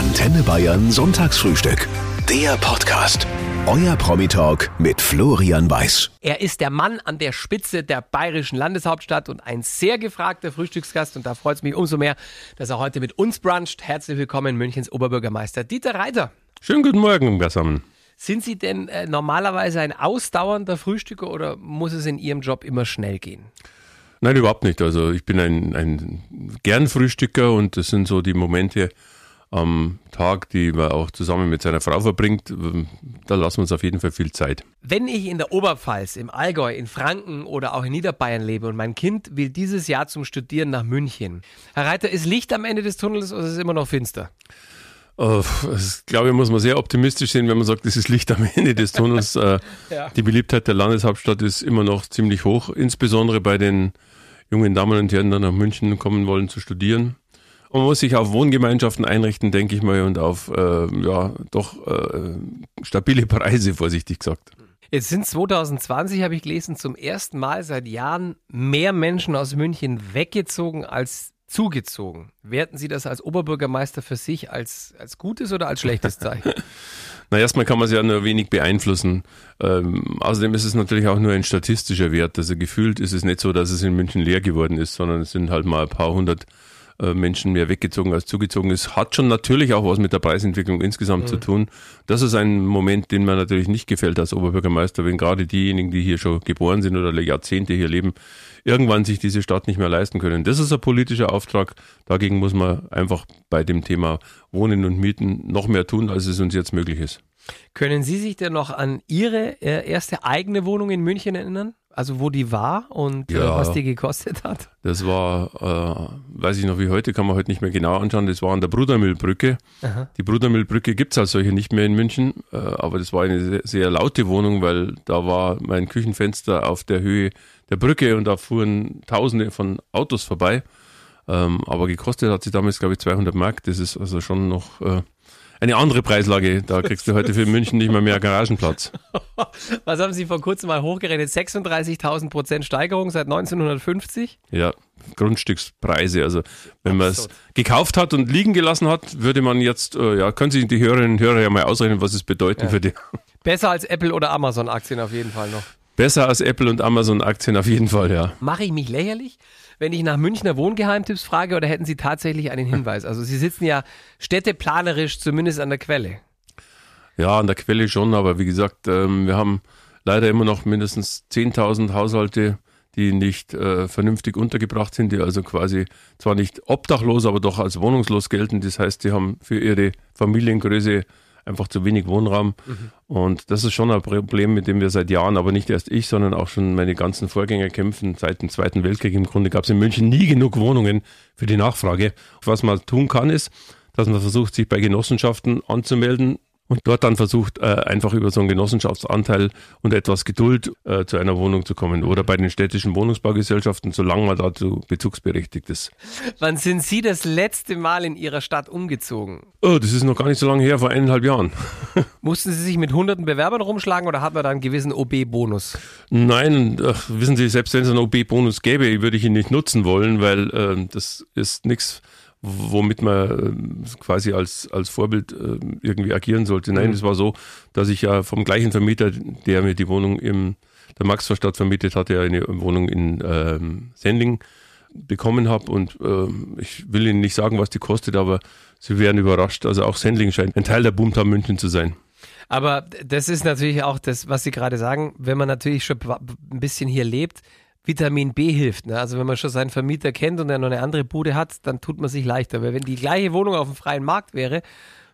Antenne Bayern Sonntagsfrühstück. Der Podcast. Euer Promi-Talk mit Florian Weiß. Er ist der Mann an der Spitze der bayerischen Landeshauptstadt und ein sehr gefragter Frühstücksgast. Und da freut es mich umso mehr, dass er heute mit uns bruncht. Herzlich willkommen, Münchens Oberbürgermeister Dieter Reiter. Schönen guten Morgen zusammen. Sind Sie denn äh, normalerweise ein ausdauernder Frühstücker oder muss es in Ihrem Job immer schnell gehen? Nein, überhaupt nicht. Also ich bin ein, ein gern Frühstücker und das sind so die Momente am Tag, die man auch zusammen mit seiner Frau verbringt. Da lassen wir uns auf jeden Fall viel Zeit. Wenn ich in der Oberpfalz, im Allgäu, in Franken oder auch in Niederbayern lebe und mein Kind will dieses Jahr zum Studieren nach München. Herr Reiter, ist Licht am Ende des Tunnels oder ist es immer noch finster? Uh, das, glaube ich, muss man sehr optimistisch sehen, wenn man sagt, das ist Licht am Ende des Tunnels. Äh, ja. Die Beliebtheit der Landeshauptstadt ist immer noch ziemlich hoch, insbesondere bei den jungen Damen und Herren, die nach München kommen wollen zu studieren. Man muss sich auf Wohngemeinschaften einrichten, denke ich mal, und auf äh, ja doch äh, stabile Preise, vorsichtig gesagt. Jetzt sind 2020, habe ich gelesen, zum ersten Mal seit Jahren mehr Menschen aus München weggezogen als zugezogen. Werten Sie das als Oberbürgermeister für sich als, als gutes oder als schlechtes Zeichen? Na, erstmal kann man es ja nur wenig beeinflussen. Ähm, außerdem ist es natürlich auch nur ein statistischer Wert. Also gefühlt ist es nicht so, dass es in München leer geworden ist, sondern es sind halt mal ein paar hundert Menschen mehr weggezogen als zugezogen ist, hat schon natürlich auch was mit der Preisentwicklung insgesamt mhm. zu tun. Das ist ein Moment, den mir natürlich nicht gefällt als Oberbürgermeister, wenn gerade diejenigen, die hier schon geboren sind oder Jahrzehnte hier leben, irgendwann sich diese Stadt nicht mehr leisten können. Das ist ein politischer Auftrag. Dagegen muss man einfach bei dem Thema Wohnen und Mieten noch mehr tun, als es uns jetzt möglich ist. Können Sie sich denn noch an Ihre äh, erste eigene Wohnung in München erinnern? Also wo die war und äh, ja, was die gekostet hat? Das war, äh, weiß ich noch wie heute, kann man heute nicht mehr genau anschauen, das war an der Brudermühlbrücke. Aha. Die Brudermühlbrücke gibt es als solche nicht mehr in München, äh, aber das war eine sehr, sehr, laute Wohnung, weil da war mein Küchenfenster auf der Höhe der Brücke und da fuhren tausende von Autos vorbei. Ähm, aber gekostet hat sie damals, glaube ich, 200 Mark. Das ist also schon noch äh, eine andere Preislage. Da kriegst du heute für München nicht mehr mehr Garagenplatz. Was haben Sie vor kurzem mal hochgerechnet? 36.000 Prozent Steigerung seit 1950? Ja, Grundstückspreise. Also wenn man es gekauft hat und liegen gelassen hat, würde man jetzt, äh, ja, können sich die Hörerinnen und Hörer ja mal ausrechnen, was es bedeuten ja. würde. Besser als Apple oder Amazon Aktien auf jeden Fall noch. Besser als Apple und Amazon Aktien auf jeden Fall, ja. Mache ich mich lächerlich? Wenn ich nach Münchner Wohngeheimtipps frage oder hätten Sie tatsächlich einen Hinweis? Also Sie sitzen ja städteplanerisch zumindest an der Quelle. Ja, an der Quelle schon, aber wie gesagt, ähm, wir haben leider immer noch mindestens 10.000 Haushalte, die nicht äh, vernünftig untergebracht sind, die also quasi zwar nicht obdachlos, aber doch als wohnungslos gelten. Das heißt, die haben für ihre Familiengröße einfach zu wenig Wohnraum. Mhm. Und das ist schon ein Problem, mit dem wir seit Jahren, aber nicht erst ich, sondern auch schon meine ganzen Vorgänger kämpfen. Seit dem Zweiten Weltkrieg im Grunde gab es in München nie genug Wohnungen für die Nachfrage. Was man tun kann, ist, dass man versucht, sich bei Genossenschaften anzumelden und dort dann versucht, äh, einfach über so einen Genossenschaftsanteil und etwas Geduld äh, zu einer Wohnung zu kommen. Oder bei den städtischen Wohnungsbaugesellschaften, solange man dazu bezugsberechtigt ist. Wann sind Sie das letzte Mal in Ihrer Stadt umgezogen? Oh, das ist noch gar nicht so lange her, vor eineinhalb Jahren. Mussten Sie sich mit hunderten Bewerbern rumschlagen oder hat man da einen gewissen OB-Bonus? Nein, ach, wissen Sie, selbst wenn es einen OB-Bonus gäbe, würde ich ihn nicht nutzen wollen, weil äh, das ist nichts womit man äh, quasi als, als Vorbild äh, irgendwie agieren sollte. Nein, mhm. es war so, dass ich ja vom gleichen Vermieter, der mir die Wohnung im der Maxvorstadt vermietet hatte, eine Wohnung in ähm, Sendling bekommen habe und äh, ich will Ihnen nicht sagen, was die kostet, aber Sie werden überrascht. Also auch Sendling scheint ein Teil der Boomtown München zu sein. Aber das ist natürlich auch das, was Sie gerade sagen, wenn man natürlich schon ein bisschen hier lebt, Vitamin B hilft. Ne? Also wenn man schon seinen Vermieter kennt und er noch eine andere Bude hat, dann tut man sich leichter. Weil wenn die gleiche Wohnung auf dem freien Markt wäre,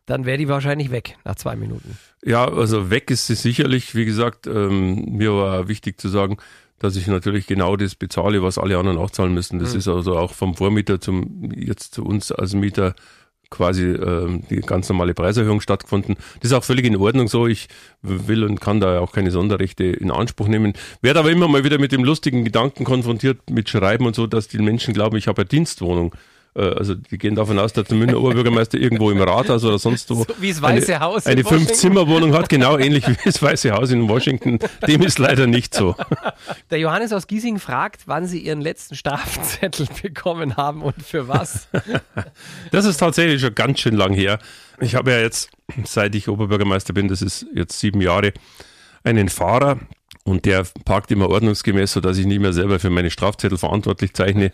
dann wäre die wahrscheinlich weg nach zwei Minuten. Ja, also weg ist sie sicherlich. Wie gesagt, ähm, mir war wichtig zu sagen, dass ich natürlich genau das bezahle, was alle anderen auch zahlen müssen. Das mhm. ist also auch vom Vormieter zum jetzt zu uns als Mieter quasi äh, die ganz normale Preiserhöhung stattgefunden. Das ist auch völlig in Ordnung so. Ich will und kann da auch keine Sonderrechte in Anspruch nehmen. Werde aber immer mal wieder mit dem lustigen Gedanken konfrontiert mit Schreiben und so, dass die Menschen glauben, ich habe eine Dienstwohnung. Äh, also die gehen davon aus, dass der Münchner Oberbürgermeister irgendwo im Rathaus oder sonst wo so wie das Weiße eine, Haus eine Fünf-Zimmer-Wohnung hat, genau ähnlich wie das Weiße Haus in Washington. Dem ist leider nicht so. Der Johannes aus Giesing fragt, wann Sie Ihren letzten Strafzettel bekommen haben und für was. Das ist tatsächlich schon ganz schön lang her. Ich habe ja jetzt, seit ich Oberbürgermeister bin, das ist jetzt sieben Jahre, einen Fahrer, und der parkt immer ordnungsgemäß, sodass ich nicht mehr selber für meine Strafzettel verantwortlich zeichne.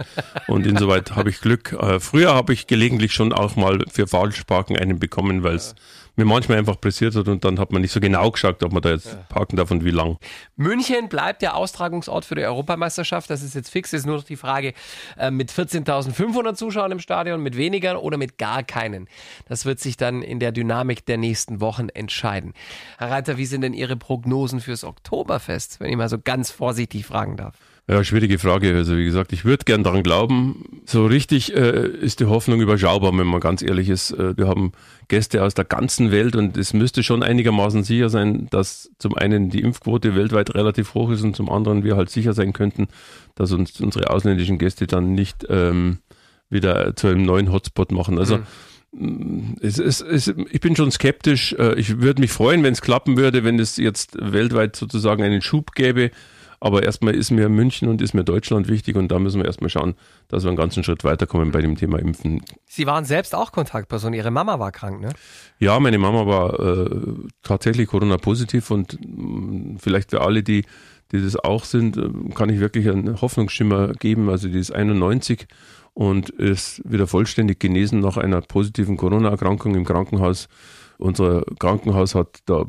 Und insoweit habe ich Glück. Äh, früher habe ich gelegentlich schon auch mal für Falschparken einen bekommen, weil es mir manchmal einfach pressiert hat und dann hat man nicht so genau geschaut, ob man da jetzt parken darf und wie lang. München bleibt der Austragungsort für die Europameisterschaft. Das ist jetzt fix. Ist nur noch die Frage äh, mit 14.500 Zuschauern im Stadion, mit weniger oder mit gar keinen. Das wird sich dann in der Dynamik der nächsten Wochen entscheiden. Herr Reiter, wie sind denn Ihre Prognosen fürs Oktoberfest, wenn ich mal so ganz vorsichtig fragen darf? Ja, schwierige Frage. Also wie gesagt, ich würde gern daran glauben. So richtig äh, ist die Hoffnung überschaubar, wenn man ganz ehrlich ist. Äh, wir haben Gäste aus der ganzen Welt und es müsste schon einigermaßen sicher sein, dass zum einen die Impfquote weltweit relativ hoch ist und zum anderen wir halt sicher sein könnten, dass uns unsere ausländischen Gäste dann nicht ähm, wieder zu einem neuen Hotspot machen. Also mhm. es, es, es, ich bin schon skeptisch. Äh, ich würde mich freuen, wenn es klappen würde, wenn es jetzt weltweit sozusagen einen Schub gäbe. Aber erstmal ist mir München und ist mir Deutschland wichtig und da müssen wir erstmal schauen, dass wir einen ganzen Schritt weiterkommen bei dem Thema Impfen. Sie waren selbst auch Kontaktperson. Ihre Mama war krank, ne? Ja, meine Mama war äh, tatsächlich Corona-positiv und mh, vielleicht für alle, die, die das auch sind, äh, kann ich wirklich einen Hoffnungsschimmer geben. Also die ist 91 und ist wieder vollständig genesen nach einer positiven Corona-Erkrankung im Krankenhaus. Unser Krankenhaus hat da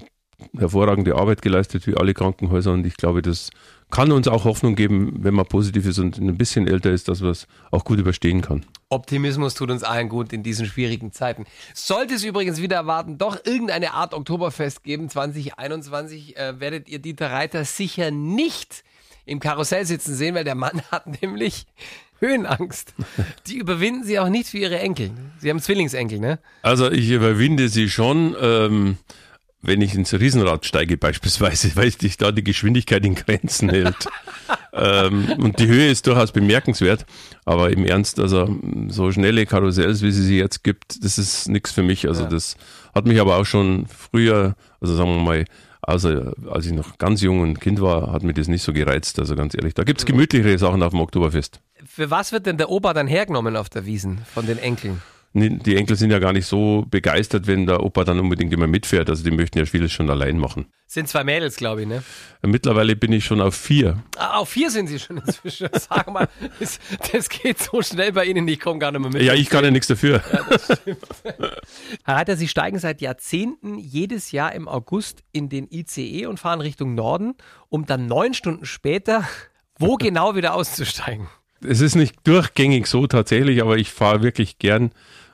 hervorragende Arbeit geleistet, wie alle Krankenhäuser. Und ich glaube, das kann uns auch Hoffnung geben, wenn man positiv ist und ein bisschen älter ist, dass man es auch gut überstehen kann. Optimismus tut uns allen gut in diesen schwierigen Zeiten. Sollte es übrigens wieder erwarten, doch irgendeine Art Oktoberfest geben, 2021, äh, werdet ihr Dieter Reiter sicher nicht im Karussell sitzen sehen, weil der Mann hat nämlich Höhenangst. Die überwinden sie auch nicht für ihre Enkel. Sie haben Zwillingsenkel, ne? Also ich überwinde sie schon. Ähm wenn ich ins Riesenrad steige beispielsweise, weil sich da die Geschwindigkeit in Grenzen hält. ähm, und die Höhe ist durchaus bemerkenswert, aber im Ernst, also so schnelle Karussells, wie sie sie jetzt gibt, das ist nichts für mich. Also ja. das hat mich aber auch schon früher, also sagen wir mal, also als ich noch ganz jung und Kind war, hat mich das nicht so gereizt, also ganz ehrlich. Da gibt's gemütlichere Sachen auf dem Oktoberfest. Für was wird denn der Opa dann hergenommen auf der Wiesen von den Enkeln? Die Enkel sind ja gar nicht so begeistert, wenn der Opa dann unbedingt immer mitfährt. Also die möchten ja vieles schon allein machen. Sind zwei Mädels, glaube ich, ne? Mittlerweile bin ich schon auf vier. Ah, auf vier sind sie schon inzwischen. Sag mal, das, das, geht so schnell bei Ihnen, ich komme gar nicht mehr mit. Ja, ich kann ja nichts dafür. Ja, das stimmt. Herr Reiter, Sie steigen seit Jahrzehnten jedes Jahr im August in den ICE und fahren Richtung Norden, um dann neun Stunden später wo genau wieder auszusteigen? Es ist nicht durchgängig so tatsächlich, aber ich fahre wirklich gern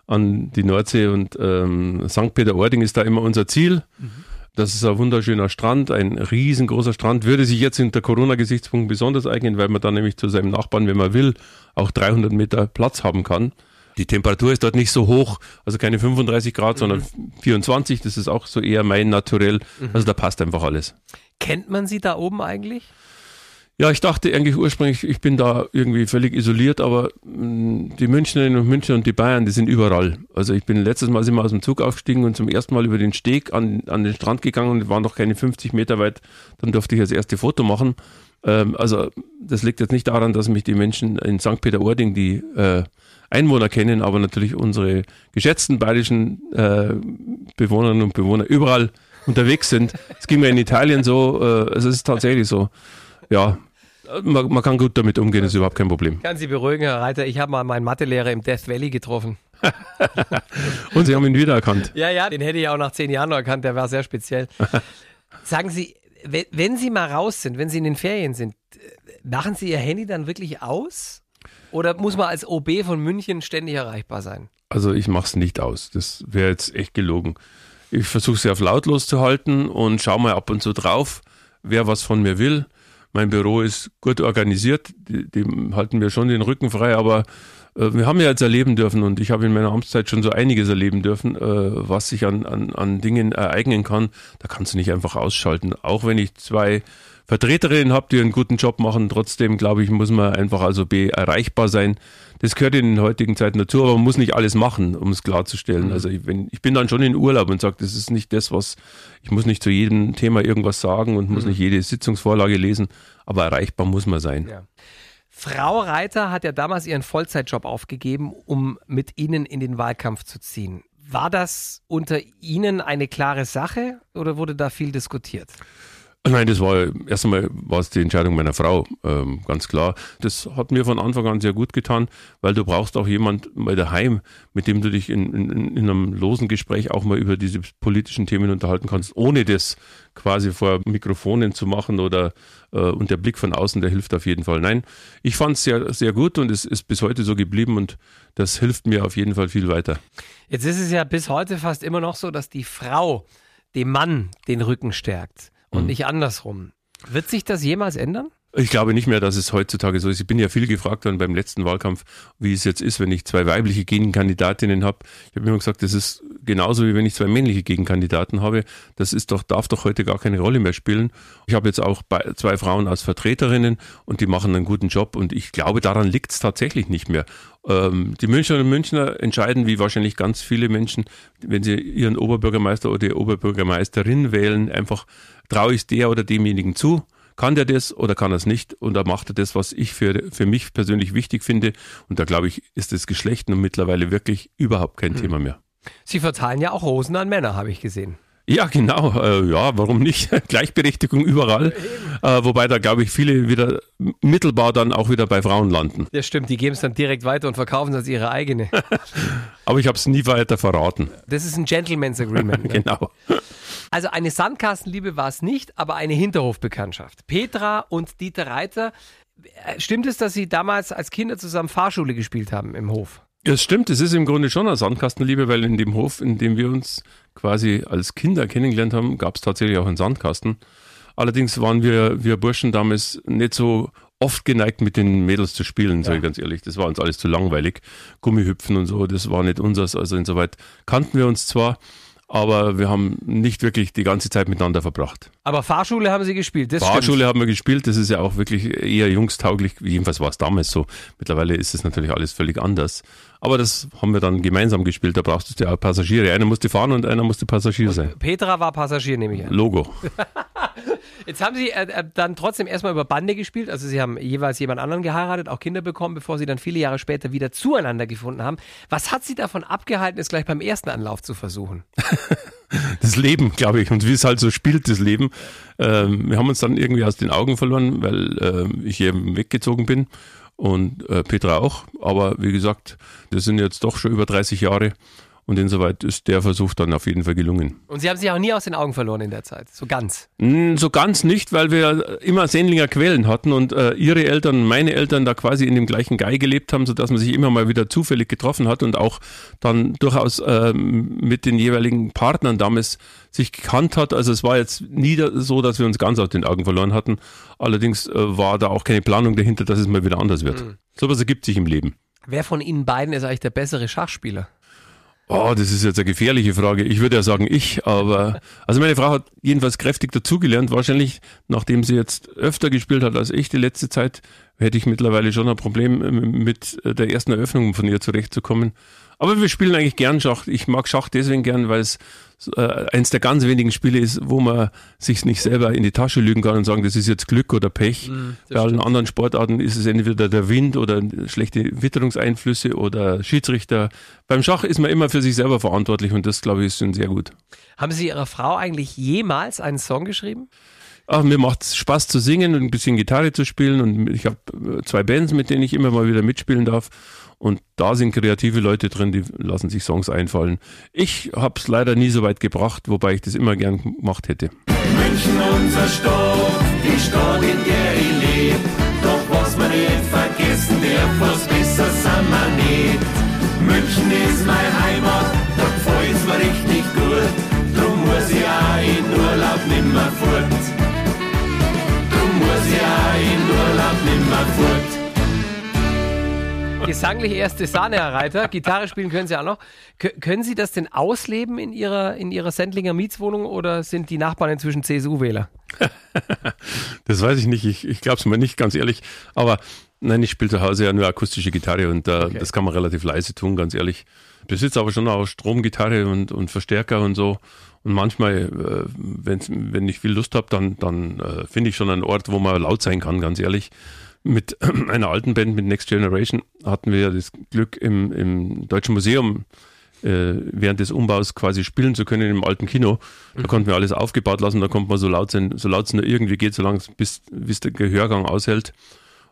an die Nordsee und ähm, St. Peter-Ording ist da immer unser Ziel. Mhm. Das ist ein wunderschöner Strand, ein riesengroßer Strand. Würde sich jetzt unter Corona-Gesichtspunkten besonders eignen, weil man dann nämlich zu seinem Nachbarn, wenn man will, auch 300 Meter Platz haben kann. Die Temperatur ist dort nicht so hoch, also keine 35 Grad, mhm. sondern 24. Das ist auch so eher mein Naturell. Mhm. Also da passt einfach alles. Kennt man Sie da oben eigentlich? Ja, ich dachte eigentlich ursprünglich, ich bin da irgendwie völlig isoliert, aber mm, die Münchnerinnen und Münchner und die Bayern, die sind überall. Also ich bin letztes Mal sind wir aus dem Zug aufgestiegen und zum ersten Mal über den Steg an, an den Strand gegangen und waren noch keine 50 Meter weit. Dann durfte ich das erste Foto machen. Ähm, also das liegt jetzt nicht daran, dass mich die Menschen in St. Peter-Ording, die äh, Einwohner kennen, aber natürlich unsere geschätzten bayerischen äh, Bewohnerinnen und Bewohner überall unterwegs sind. Es ging mir in Italien so, äh, es ist tatsächlich so. Ja, man, man, kann gut damit umgehen, ist überhaupt kein Problem. Kann Sie beruhigen, Herr Reiter. Ich habe mal meinen Mathelehrer im Death Valley getroffen. Und Sie haben ihn wiedererkannt. Ja, ja, den hätte ich auch nach zehn Jahren noch erkannt. Der war sehr speziell. Sagen Sie, wenn Sie mal raus sind, wenn Sie in den Ferien sind, machen Sie Ihr Handy dann wirklich aus? Oder muss man als OB von München ständig erreichbar sein? Also ich mache es nicht aus. Das wäre jetzt echt gelogen. Ich versuche sie auf lautlos zu halten und schaue mal ab und zu drauf, wer was von mir will. Mein Büro ist gut organisiert, die halten mir schon den Rücken frei, aber äh, wir haben ja jetzt erleben dürfen und ich habe in meiner Amtszeit schon so einiges erleben dürfen, äh, was sich an, an, an Dingen ereignen kann. Da kannst du nicht einfach ausschalten. Auch wenn ich zwei Vertreterinnen habe, die einen guten Job machen. Trotzdem, glaube ich, muss man einfach also B erreichbar sein. Das gehört in den heutigen Zeiten dazu, aber man muss nicht alles machen, um es klarzustellen. Mhm. Also ich, wenn, ich bin dann schon in Urlaub und sage, das ist nicht das, was, ich muss nicht zu jedem Thema irgendwas sagen und muss mhm. nicht jede Sitzungsvorlage lesen, aber erreichbar muss man sein. Ja. Frau Reiter hat ja damals ihren Vollzeitjob aufgegeben, um mit Ihnen in den Wahlkampf zu ziehen. War das unter Ihnen eine klare Sache oder wurde da viel diskutiert? Nein, das war erst einmal war es die Entscheidung meiner Frau, ähm, ganz klar. Das hat mir von Anfang an sehr gut getan, weil du brauchst auch jemand mal daheim, mit dem du dich in, in, in einem losen Gespräch auch mal über diese politischen Themen unterhalten kannst, ohne das quasi vor Mikrofonen zu machen oder äh, und der Blick von außen, der hilft auf jeden Fall. Nein, ich fand es sehr, sehr gut und es ist bis heute so geblieben und das hilft mir auf jeden Fall viel weiter. Jetzt ist es ja bis heute fast immer noch so, dass die Frau dem Mann den Rücken stärkt und mhm. nicht andersrum. Wird sich das jemals ändern? Ich glaube nicht mehr, dass es heutzutage so ist. Ich bin ja viel gefragt worden beim letzten Wahlkampf, wie es jetzt ist, wenn ich zwei weibliche Gegenkandidatinnen habe. Ich habe immer gesagt, das ist genauso wie wenn ich zwei männliche Gegenkandidaten habe. Das ist doch, darf doch heute gar keine Rolle mehr spielen. Ich habe jetzt auch zwei Frauen als Vertreterinnen und die machen einen guten Job und ich glaube, daran liegt es tatsächlich nicht mehr. Ähm, die Münchnerinnen und Münchner entscheiden, wie wahrscheinlich ganz viele Menschen, wenn sie ihren Oberbürgermeister oder die Oberbürgermeisterin wählen, einfach traue ich es der oder demjenigen zu kann der das oder kann er es nicht? Und da macht er das, was ich für, für mich persönlich wichtig finde. Und da glaube ich, ist das Geschlecht nun mittlerweile wirklich überhaupt kein hm. Thema mehr. Sie verteilen ja auch Rosen an Männer, habe ich gesehen. Ja, genau. Äh, ja, warum nicht? Gleichberechtigung überall. Äh, wobei da, glaube ich, viele wieder mittelbar dann auch wieder bei Frauen landen. Ja, stimmt. Die geben es dann direkt weiter und verkaufen es als ihre eigene. Aber ich habe es nie weiter verraten. Das ist ein Gentleman's Agreement. Ne? genau. Also eine Sandkastenliebe war es nicht, aber eine Hinterhofbekanntschaft. Petra und Dieter Reiter. Äh, stimmt es, dass Sie damals als Kinder zusammen Fahrschule gespielt haben im Hof? Es stimmt, es ist im Grunde schon eine Sandkastenliebe, weil in dem Hof, in dem wir uns quasi als Kinder kennengelernt haben, gab es tatsächlich auch einen Sandkasten. Allerdings waren wir, wir Burschen damals nicht so oft geneigt, mit den Mädels zu spielen, sage ich ganz ehrlich. Das war uns alles zu langweilig. Gummihüpfen und so, das war nicht unseres. Also insoweit kannten wir uns zwar, aber wir haben nicht wirklich die ganze Zeit miteinander verbracht. Aber Fahrschule haben Sie gespielt, das Fahrschule stimmt. haben wir gespielt, das ist ja auch wirklich eher jungstauglich, jedenfalls war es damals so. Mittlerweile ist es natürlich alles völlig anders. Aber das haben wir dann gemeinsam gespielt, da brauchst du ja Passagiere. Einer musste fahren und einer musste Passagier sein. Petra war Passagier, nehme ich an. Logo. Jetzt haben Sie äh, äh, dann trotzdem erstmal über Bande gespielt. Also Sie haben jeweils jemand anderen geheiratet, auch Kinder bekommen, bevor Sie dann viele Jahre später wieder zueinander gefunden haben. Was hat Sie davon abgehalten, es gleich beim ersten Anlauf zu versuchen? das Leben, glaube ich, und wie es halt so spielt, das Leben. Ähm, wir haben uns dann irgendwie aus den Augen verloren, weil äh, ich eben weggezogen bin und äh, Petra auch. Aber wie gesagt, das sind jetzt doch schon über 30 Jahre und insoweit ist der Versuch dann auf jeden Fall gelungen. Und Sie haben sich auch nie aus den Augen verloren in der Zeit, so ganz? Mm, so ganz nicht, weil wir immer Sendlinger Quellen hatten und äh, Ihre Eltern, meine Eltern da quasi in dem gleichen Guy gelebt haben, sodass man sich immer mal wieder zufällig getroffen hat und auch dann durchaus äh, mit den jeweiligen Partnern damals sich gekannt hat. Also es war jetzt nie so, dass wir uns ganz aus den Augen verloren hatten. Allerdings äh, war da auch keine Planung dahinter, dass es mal wieder anders wird. Mhm. Sowas ergibt sich im Leben. Wer von Ihnen beiden ist eigentlich der bessere Schachspieler? Oh, das ist jetzt eine gefährliche Frage. Ich würde ja sagen ich, aber also meine Frau hat jedenfalls kräftig dazugelernt. Wahrscheinlich, nachdem sie jetzt öfter gespielt hat als ich die letzte Zeit, hätte ich mittlerweile schon ein Problem mit der ersten Eröffnung von ihr zurechtzukommen. Aber wir spielen eigentlich gern Schach. Ich mag Schach deswegen gern, weil es äh, eins der ganz wenigen Spiele ist, wo man sich nicht selber in die Tasche lügen kann und sagen, das ist jetzt Glück oder Pech. Mhm, Bei allen anderen Sportarten ist es entweder der Wind oder schlechte Witterungseinflüsse oder Schiedsrichter. Beim Schach ist man immer für sich selber verantwortlich und das, glaube ich, ist schon sehr gut. Haben Sie Ihrer Frau eigentlich jemals einen Song geschrieben? Ach, mir macht es Spaß zu singen und ein bisschen Gitarre zu spielen und ich habe äh, zwei Bands, mit denen ich immer mal wieder mitspielen darf. Und da sind kreative Leute drin, die lassen sich Songs einfallen. Ich habe es leider nie so weit gebracht, wobei ich das immer gern gemacht hätte. München, unser Stadt, die Stadt, in der ich lebe. Doch was man nicht vergessen darf, was besser sind wir nicht. München ist meine Heimat, da gefällt's mir richtig gut. Drum muss ich auch in Urlaub nimmer fort. Nimmer fort. Klanglich erste Sahne, Herr Reiter. Gitarre spielen können Sie auch noch. K können Sie das denn ausleben in Ihrer, in Ihrer Sendlinger Mietswohnung oder sind die Nachbarn inzwischen CSU-Wähler? das weiß ich nicht. Ich, ich glaube es mir nicht, ganz ehrlich. Aber nein, ich spiele zu Hause ja nur akustische Gitarre und äh, okay. das kann man relativ leise tun, ganz ehrlich. Ich besitze aber schon auch Stromgitarre und, und Verstärker und so. Und manchmal, äh, wenn ich viel Lust habe, dann, dann äh, finde ich schon einen Ort, wo man laut sein kann, ganz ehrlich mit einer alten Band, mit Next Generation, hatten wir das Glück, im, im Deutschen Museum äh, während des Umbaus quasi spielen zu können im alten Kino. Da mhm. konnten wir alles aufgebaut lassen, da konnte man so laut sein, so laut es nur irgendwie geht, solange es bis, bis der Gehörgang aushält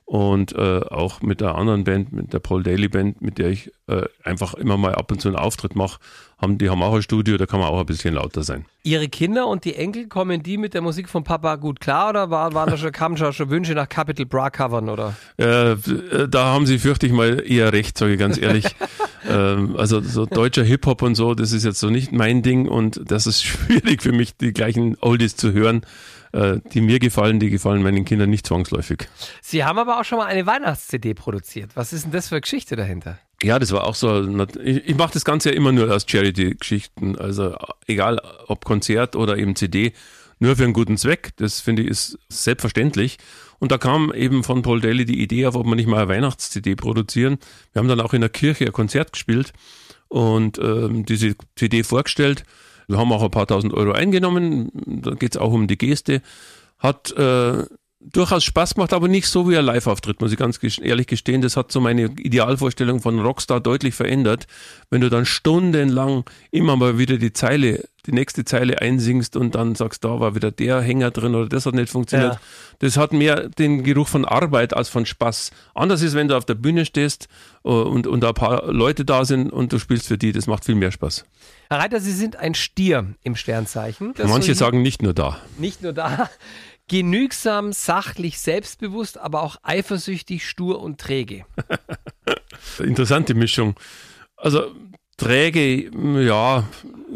und äh, auch mit der anderen Band, mit der Paul Daly Band, mit der ich äh, einfach immer mal ab und zu einen Auftritt mache, haben die haben auch ein Studio, da kann man auch ein bisschen lauter sein. Ihre Kinder und die Enkel kommen die mit der Musik von Papa gut klar oder war, waren da schon, kamen schon, schon Wünsche nach Capital Bra covern oder? Äh, da haben sie fürchte ich mal eher recht, sage ich ganz ehrlich. ähm, also so deutscher Hip Hop und so, das ist jetzt so nicht mein Ding und das ist schwierig für mich, die gleichen Oldies zu hören die mir gefallen, die gefallen meinen Kindern nicht zwangsläufig. Sie haben aber auch schon mal eine Weihnachts-CD produziert. Was ist denn das für eine Geschichte dahinter? Ja, das war auch so. Ich, ich mache das Ganze ja immer nur als Charity-Geschichten. Also egal ob Konzert oder eben CD, nur für einen guten Zweck. Das finde ich ist selbstverständlich. Und da kam eben von Paul Daly die Idee auf, ob wir nicht mal eine Weihnachts-CD produzieren. Wir haben dann auch in der Kirche ein Konzert gespielt und ähm, diese CD vorgestellt. Wir haben auch ein paar tausend Euro eingenommen. Da geht es auch um die Geste. Hat äh, durchaus Spaß gemacht, aber nicht so wie ein Live-Auftritt, muss ich ganz ehrlich gestehen. Das hat so meine Idealvorstellung von Rockstar deutlich verändert. Wenn du dann stundenlang immer mal wieder die Zeile, die nächste Zeile einsingst und dann sagst, da war wieder der Hänger drin oder das hat nicht funktioniert. Ja. Das hat mehr den Geruch von Arbeit als von Spaß. Anders ist, wenn du auf der Bühne stehst äh, und, und ein paar Leute da sind und du spielst für die, das macht viel mehr Spaß. Herr Reiter, Sie sind ein Stier im Sternzeichen. Manche so sagen nicht nur da. Nicht nur da. Genügsam, sachlich, selbstbewusst, aber auch eifersüchtig, stur und träge. Interessante Mischung. Also träge, ja,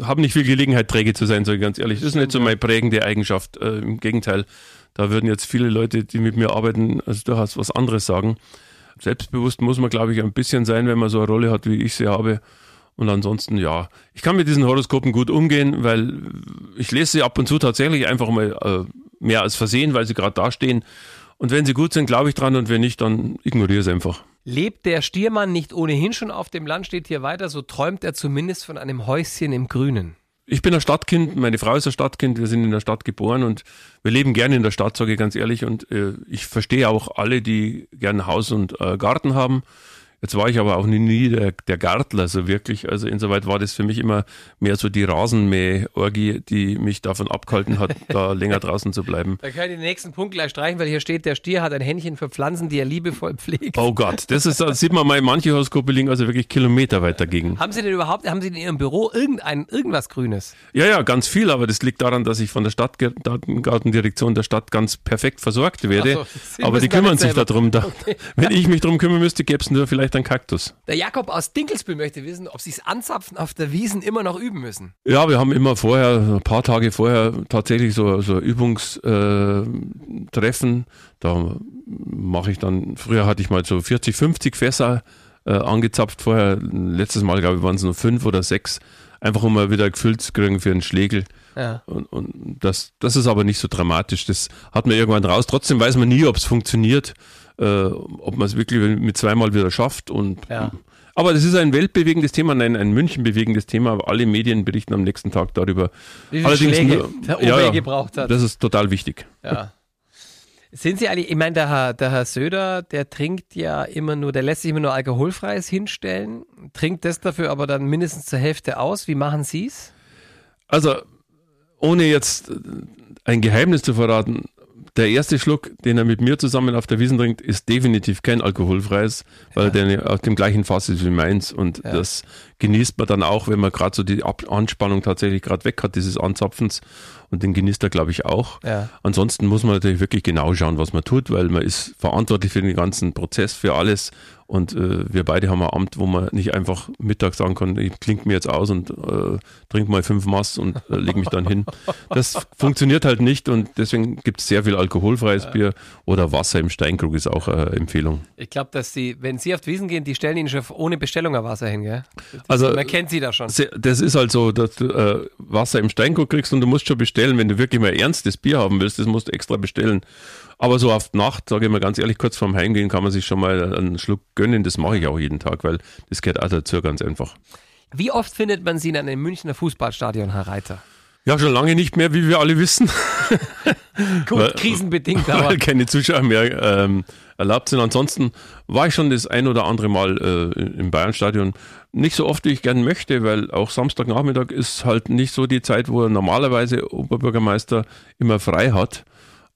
haben nicht viel Gelegenheit, träge zu sein, sage ich ganz ehrlich. Das ist nicht so meine prägende Eigenschaft. Äh, Im Gegenteil, da würden jetzt viele Leute, die mit mir arbeiten, also durchaus was anderes sagen. Selbstbewusst muss man, glaube ich, ein bisschen sein, wenn man so eine Rolle hat, wie ich sie habe. Und ansonsten, ja, ich kann mit diesen Horoskopen gut umgehen, weil ich lese sie ab und zu tatsächlich einfach mal äh, mehr als versehen, weil sie gerade dastehen. Und wenn sie gut sind, glaube ich dran und wenn nicht, dann ignoriere sie einfach. Lebt der Stiermann nicht ohnehin schon auf dem Land, steht hier weiter, so träumt er zumindest von einem Häuschen im Grünen. Ich bin ein Stadtkind, meine Frau ist ein Stadtkind, wir sind in der Stadt geboren und wir leben gerne in der Stadt, sage ich ganz ehrlich. Und äh, ich verstehe auch alle, die gerne Haus und äh, Garten haben. Jetzt war ich aber auch nie der, der Gartler so wirklich. Also insoweit war das für mich immer mehr so die Rasenmäh-Orgie, die mich davon abgehalten hat, da länger draußen zu bleiben. Da kann ich den nächsten Punkt gleich streichen, weil hier steht, der Stier hat ein Händchen für Pflanzen, die er liebevoll pflegt. Oh Gott, das ist, das sieht man mal, manche Horoskope liegen also wirklich Kilometer weit dagegen. Haben Sie denn überhaupt, haben Sie in Ihrem Büro irgendein, irgendwas Grünes? Ja, ja, ganz viel, aber das liegt daran, dass ich von der Stadtgartendirektion der Stadt ganz perfekt versorgt werde. So, aber die kümmern sich darum. Da, okay. Wenn ich mich darum kümmern müsste, gäbe es nur vielleicht vielleicht ein Kaktus. Der Jakob aus Dinkelsbühl möchte wissen, ob Sie es anzapfen auf der Wiesen immer noch üben müssen. Ja, wir haben immer vorher, ein paar Tage vorher tatsächlich so, so Übungstreffen. Äh, da mache ich dann, früher hatte ich mal so 40, 50 Fässer äh, angezapft vorher. Letztes Mal, glaube ich, waren es nur fünf oder sechs. Einfach um mal wieder gefüllt zu kriegen für einen Schlegel. Ja. Und, und das, das ist aber nicht so dramatisch. Das hat man irgendwann raus. Trotzdem weiß man nie, ob es funktioniert äh, ob man es wirklich mit zweimal wieder schafft. Und, ja. Aber das ist ein weltbewegendes Thema, nein, ein Münchenbewegendes Thema. Alle Medien berichten am nächsten Tag darüber. Wie viele Allerdings Schläge nur, der OB ja, gebraucht hat. Das ist total wichtig. Ja. Sind Sie eigentlich, ich meine, der Herr, der Herr Söder, der trinkt ja immer nur, der lässt sich immer nur alkoholfreies hinstellen, trinkt das dafür aber dann mindestens zur Hälfte aus. Wie machen Sie es? Also, ohne jetzt ein Geheimnis zu verraten, der erste Schluck, den er mit mir zusammen auf der Wiesen trinkt, ist definitiv kein alkoholfreies, weil ja. der aus dem gleichen Fass ist wie meins. Und ja. das genießt man dann auch, wenn man gerade so die Anspannung tatsächlich gerade weg hat, dieses Anzapfens. Und den genießt er, glaube ich, auch. Ja. Ansonsten muss man natürlich wirklich genau schauen, was man tut, weil man ist verantwortlich für den ganzen Prozess, für alles. Und äh, wir beide haben ein Amt, wo man nicht einfach mittags sagen kann, ich klinge mir jetzt aus und äh, trinke mal fünf Mass und äh, lege mich dann hin. Das funktioniert halt nicht und deswegen gibt es sehr viel alkoholfreies Bier oder Wasser im Steinkrug ist auch eine Empfehlung. Ich glaube, dass sie, wenn sie auf die Wiesen gehen, die stellen ihnen schon ohne Bestellung ein Wasser hin, gell? Also, man kennt sie da schon. Das ist halt so, dass du äh, Wasser im Steinkrug kriegst und du musst schon bestellen, wenn du wirklich mal ernstes Bier haben willst, das musst du extra bestellen. Aber so auf Nacht, sage ich mal ganz ehrlich, kurz vorm Heimgehen kann man sich schon mal einen Schluck gönnen. Das mache ich auch jeden Tag, weil das gehört auch dazu ganz einfach. Wie oft findet man sie in einem Münchner Fußballstadion, Herr Reiter? Ja, schon lange nicht mehr, wie wir alle wissen, Gut, Weil- krisenbedingt, aber weil keine Zuschauer mehr ähm, erlaubt sind. Ansonsten war ich schon das ein oder andere Mal äh, im Bayernstadion. Nicht so oft, wie ich gern möchte, weil auch Samstagnachmittag ist halt nicht so die Zeit, wo er normalerweise Oberbürgermeister immer frei hat.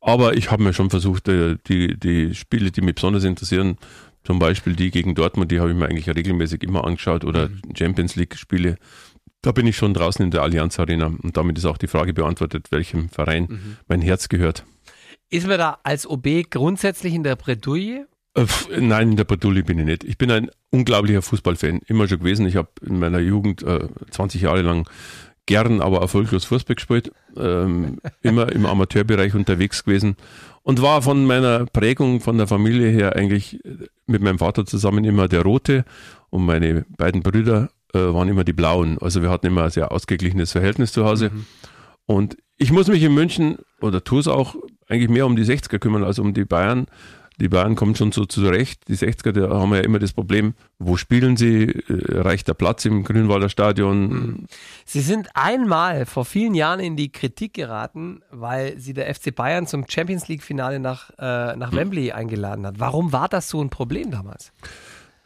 Aber ich habe mir schon versucht, äh, die, die Spiele, die mich besonders interessieren, zum Beispiel die gegen Dortmund, die habe ich mir eigentlich regelmäßig immer angeschaut oder Champions League Spiele. Da bin ich schon draußen in der Allianz Arena und damit ist auch die Frage beantwortet, welchem Verein mein Herz gehört. Ist man da als OB grundsätzlich in der Bredouille? Äh, Nein, in der Bredouille bin ich nicht. Ich bin ein unglaublicher Fußballfan, immer schon gewesen. Ich habe in meiner Jugend äh, 20 Jahre lang gern, aber erfolglos Fußball gespielt, ähm, immer im Amateurbereich unterwegs gewesen und war von meiner Prägung, von der Familie her eigentlich äh, mit meinem Vater zusammen immer der Rote und meine beiden Brüder äh, waren immer die Blauen. Also wir hatten immer ein sehr ausgeglichenes Verhältnis zu Hause. Und ich muss mich in München, oder tue es auch, eigentlich mehr um die 60er kümmern als um die Bayern. Die Bayern kommen schon so zurecht. Die 60er, da haben wir ja immer das Problem, wo spielen sie? Äh, Reicht der Platz im Grünwalder Stadion? Sie sind einmal vor vielen Jahren in die Kritik geraten, weil sie der FC Bayern zum Champions League Finale nach, äh, nach Wembley eingeladen hat. Warum war das so ein Problem damals?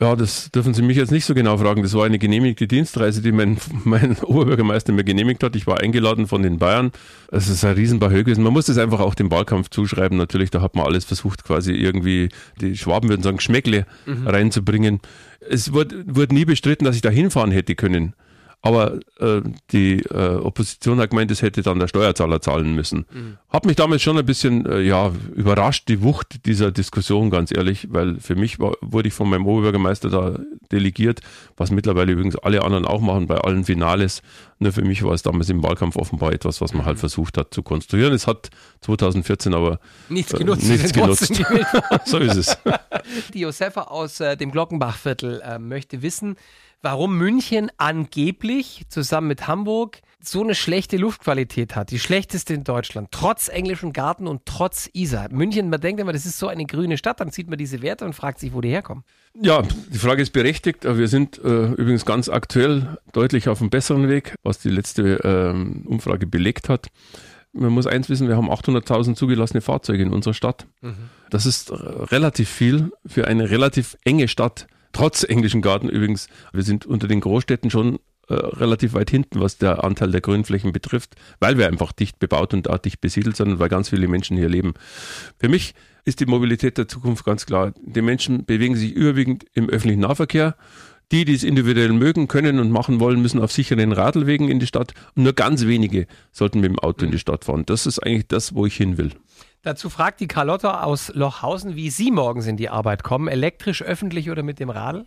Ja, das dürfen Sie mich jetzt nicht so genau fragen. Das war eine genehmigte Dienstreise, die mein, mein Oberbürgermeister mir genehmigt hat. Ich war eingeladen von den Bayern. Es ist ein Riesenbahö gewesen. Man muss das einfach auch dem Wahlkampf zuschreiben. Natürlich, da hat man alles versucht, quasi irgendwie, die Schwaben würden sagen, Geschmäckle reinzubringen. Es wurde, wurde nie bestritten, dass ich da hinfahren hätte können. Aber äh, die äh, Opposition hat gemeint, es hätte dann der Steuerzahler zahlen müssen. Hat mich damals schon ein bisschen äh, ja, überrascht, die Wucht dieser Diskussion, ganz ehrlich, weil für mich war, wurde ich von meinem Oberbürgermeister da delegiert, was mittlerweile übrigens alle anderen auch machen bei allen Finales. Nur für mich war es damals im Wahlkampf offenbar etwas, was man halt versucht hat zu konstruieren. Es hat 2014 aber Nichts äh, genutzt. Nichts genutzt. so ist es. Die Josefa aus äh, dem Glockenbachviertel äh, möchte wissen, warum München angeblich zusammen mit Hamburg so eine schlechte Luftqualität hat. Die schlechteste in Deutschland. Trotz englischem Garten und trotz Isar. München, man denkt immer, das ist so eine grüne Stadt. Dann sieht man diese Werte und fragt sich, wo die herkommen. Ja, die Frage ist berechtigt. Wir sind äh, übrigens ganz aktuell deutlich auf einem besseren Weg, was die letzte ähm, Umfrage belegt hat. Man muss eins wissen, wir haben 800.000 zugelassene Fahrzeuge in unserer Stadt. Das ist äh, relativ viel für eine relativ enge Stadt. Trotz englischen Garten übrigens. Wir sind unter den Großstädten schon äh, relativ weit hinten, was der Anteil der Grünflächen betrifft, weil wir einfach dicht bebaut und dicht besiedelt sind und weil ganz viele Menschen hier leben. Für mich ist die Mobilität der Zukunft ganz klar. Die Menschen bewegen sich überwiegend im öffentlichen Nahverkehr. Die, die es individuell mögen, können und machen wollen, müssen auf sicheren Radlwegen in die Stadt. Und nur ganz wenige sollten mit dem Auto in die Stadt fahren. Das ist eigentlich das, wo ich hin will. Dazu fragt die Carlotta aus Lochhausen, wie Sie morgens in die Arbeit kommen. Elektrisch, öffentlich oder mit dem Radl?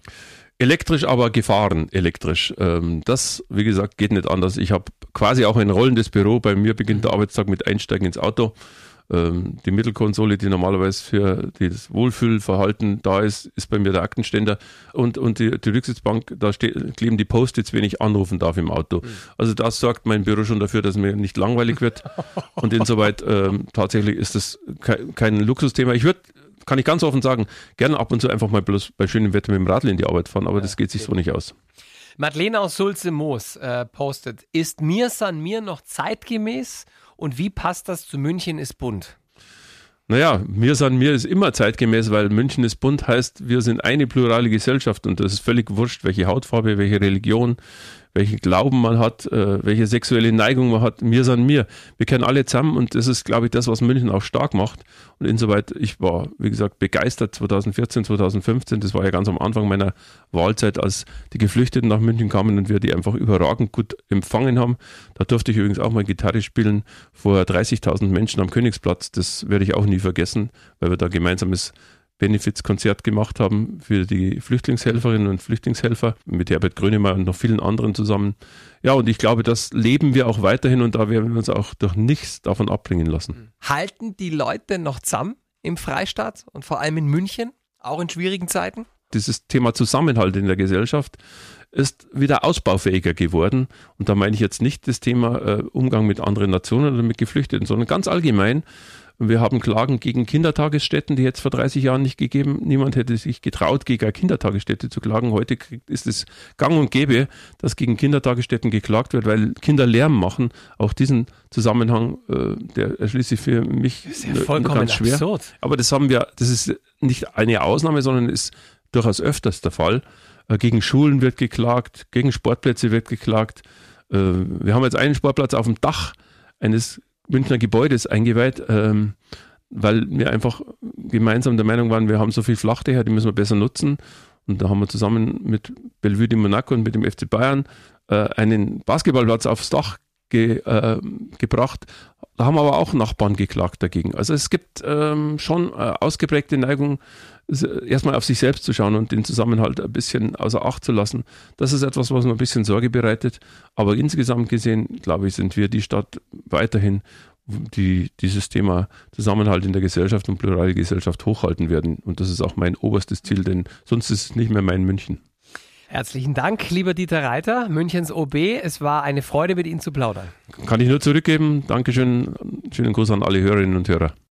Elektrisch, aber gefahren elektrisch. Ähm, das, wie gesagt, geht nicht anders. Ich habe quasi auch ein rollendes Büro. Bei mir beginnt der Arbeitstag mit Einsteigen ins Auto. Ähm, die Mittelkonsole, die normalerweise für das Wohlfühlverhalten da ist, ist bei mir der Aktenständer. Und, und die, die Rücksitzbank, da ste kleben die Post-its, wenn ich anrufen darf im Auto. Also das sorgt mein Büro schon dafür, dass mir nicht langweilig wird. Und insoweit ähm, tatsächlich ist das kein, kein Luxusthema. Ich würde kann ich ganz offen sagen, gerne ab und zu einfach mal bloß bei schönem Wetter mit dem Radl in die Arbeit fahren, aber das geht sich so nicht aus. Madeleine aus Sulze-Moos äh, postet, ist Mir San Mir noch zeitgemäß und wie passt das zu München ist bunt? Naja, mir san mir ist immer zeitgemäß, weil München ist bunt heißt, wir sind eine plurale Gesellschaft und das ist völlig wurscht, welche Hautfarbe, welche Religion, welchen Glauben man hat, äh, welche sexuelle Neigung man hat. Mir san mir. Wir kennen alle zusammen und das ist, glaube ich, das, was München auch stark macht. Und insoweit, ich war, wie gesagt, begeistert 2014, 2015. Das war ja ganz am Anfang meiner Wahlzeit, als die Geflüchteten nach München kamen und wir die einfach überragend gut empfangen haben. Da durfte ich übrigens auch mal Gitarre spielen vor 30.000 Menschen am Königsplatz. Das werde ich auch nie vergessen, weil wir da gemeinsames Benefizkonzert gemacht haben für die Flüchtlingshelferinnen und Flüchtlingshelfer mit Herbert Grönemeyer und noch vielen anderen zusammen. Ja, und ich glaube, das leben wir auch weiterhin und da werden wir uns auch durch nichts davon abbringen lassen. Halten die Leute noch zusammen im Freistaat und vor allem in München, auch in schwierigen Zeiten? Dieses Thema Zusammenhalt in der Gesellschaft ist wieder ausbaufähiger geworden. Und da meine ich jetzt nicht das Thema äh, Umgang mit anderen Nationen oder mit Geflüchteten, sondern ganz allgemein wir haben Klagen gegen Kindertagesstätten, die jetzt vor 30 Jahren nicht gegeben. Niemand hätte sich getraut, gegen eine Kindertagesstätte zu klagen. Heute ist es gang und gäbe, dass gegen Kindertagesstätten geklagt wird, weil Kinder Lärm machen. Auch diesen Zusammenhang, äh, der erschließt sich für mich das ist ja vollkommen ganz schwer. Absurd. Aber das haben wir, das ist nicht eine Ausnahme, sondern ist durchaus öfters der Fall. Äh, gegen Schulen wird geklagt, gegen Sportplätze wird geklagt. Äh, wir haben jetzt einen Sportplatz auf dem Dach eines Münchner Gebäudes eingeweiht, ähm, weil wir einfach gemeinsam der Meinung waren, wir haben so viel Flachdächer, die müssen wir besser nutzen. Und da haben wir zusammen mit Bellevue de Monaco und mit dem FC Bayern äh, einen Basketballplatz aufs Dach ge, äh, gebracht. Da haben aber auch Nachbarn geklagt dagegen. Also es gibt ähm, schon äh, ausgeprägte Neigung, erstmal auf sich selbst zu schauen und den Zusammenhalt ein bisschen außer Acht zu lassen. Das ist etwas, was mir ein bisschen Sorge bereitet. Aber insgesamt gesehen, glaube ich, sind wir die Stadt weiterhin, die dieses Thema Zusammenhalt in der Gesellschaft und plurale Gesellschaft hochhalten werden. Und das ist auch mein oberstes Ziel, denn sonst ist es nicht mehr mein München. Herzlichen Dank, lieber Dieter Reiter, Münchens OB. Es war eine Freude, mit Ihnen zu plaudern. Kann ich nur zurückgeben. Dankeschön. Schönen Gruß an alle Hörerinnen und Hörer.